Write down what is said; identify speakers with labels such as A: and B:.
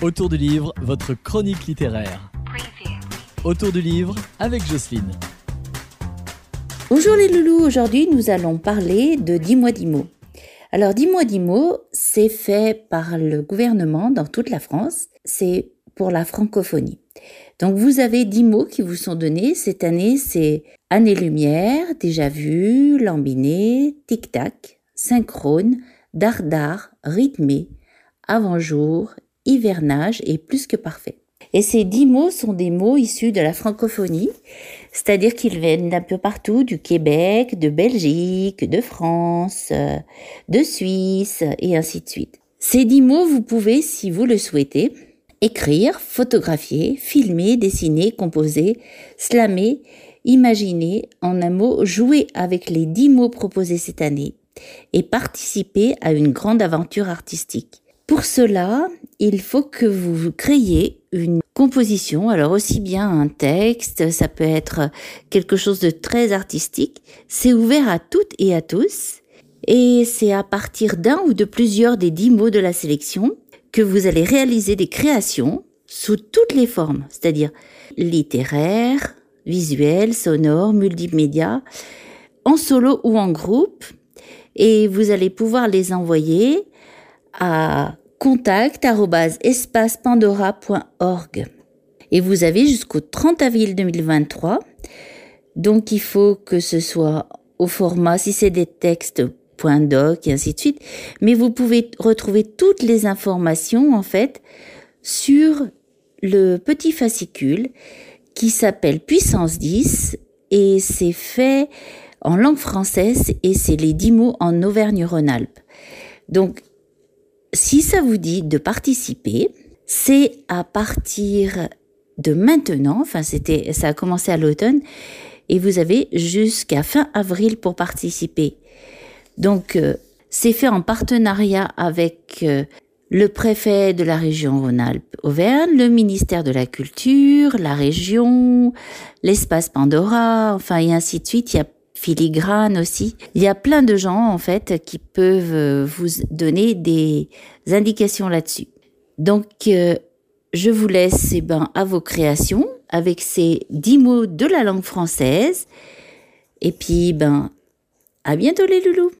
A: Autour du livre, votre chronique littéraire. Autour du livre avec Jocelyne.
B: Bonjour les loulous, aujourd'hui nous allons parler de Dis-moi dix mots. Alors Dis-moi dix mots, c'est fait par le gouvernement dans toute la France, c'est pour la francophonie. Donc vous avez dix mots qui vous sont donnés. Cette année, c'est année-lumière, déjà vu, lambiné, tic-tac, synchrone, dardard, rythmé, avant-jour, hivernage et plus que parfait. Et ces dix mots sont des mots issus de la francophonie, c'est-à-dire qu'ils viennent d'un peu partout, du Québec, de Belgique, de France, de Suisse, et ainsi de suite. Ces dix mots, vous pouvez, si vous le souhaitez, écrire, photographier, filmer, dessiner, composer, slammer, imaginer, en un mot, jouer avec les dix mots proposés cette année et participer à une grande aventure artistique. Pour cela, il faut que vous créiez une composition, alors aussi bien un texte, ça peut être quelque chose de très artistique, c'est ouvert à toutes et à tous, et c'est à partir d'un ou de plusieurs des dix mots de la sélection que vous allez réaliser des créations sous toutes les formes, c'est-à-dire littéraires, visuels, sonores, multimédia, en solo ou en groupe, et vous allez pouvoir les envoyer à contact@espacepandora.org. Et vous avez jusqu'au 30 avril 2023. Donc il faut que ce soit au format, si c'est des textes, .doc et ainsi de suite. Mais vous pouvez retrouver toutes les informations, en fait, sur le petit fascicule qui s'appelle Puissance 10 et c'est fait en langue française et c'est les 10 mots en Auvergne-Rhône-Alpes. Donc, si ça vous dit de participer, c'est à partir de maintenant, enfin c'était, ça a commencé à l'automne, et vous avez jusqu'à fin avril pour participer. Donc, euh, c'est fait en partenariat avec euh, le préfet de la région Rhône-Alpes-Auvergne, le ministère de la Culture, la région, l'espace Pandora, enfin, et ainsi de suite. Filigrane aussi. Il y a plein de gens, en fait, qui peuvent euh, vous donner des indications là-dessus. Donc, je vous laisse, eh ben, à vos créations avec ces dix mots de la langue française. Et puis, ben, à bientôt les loulous!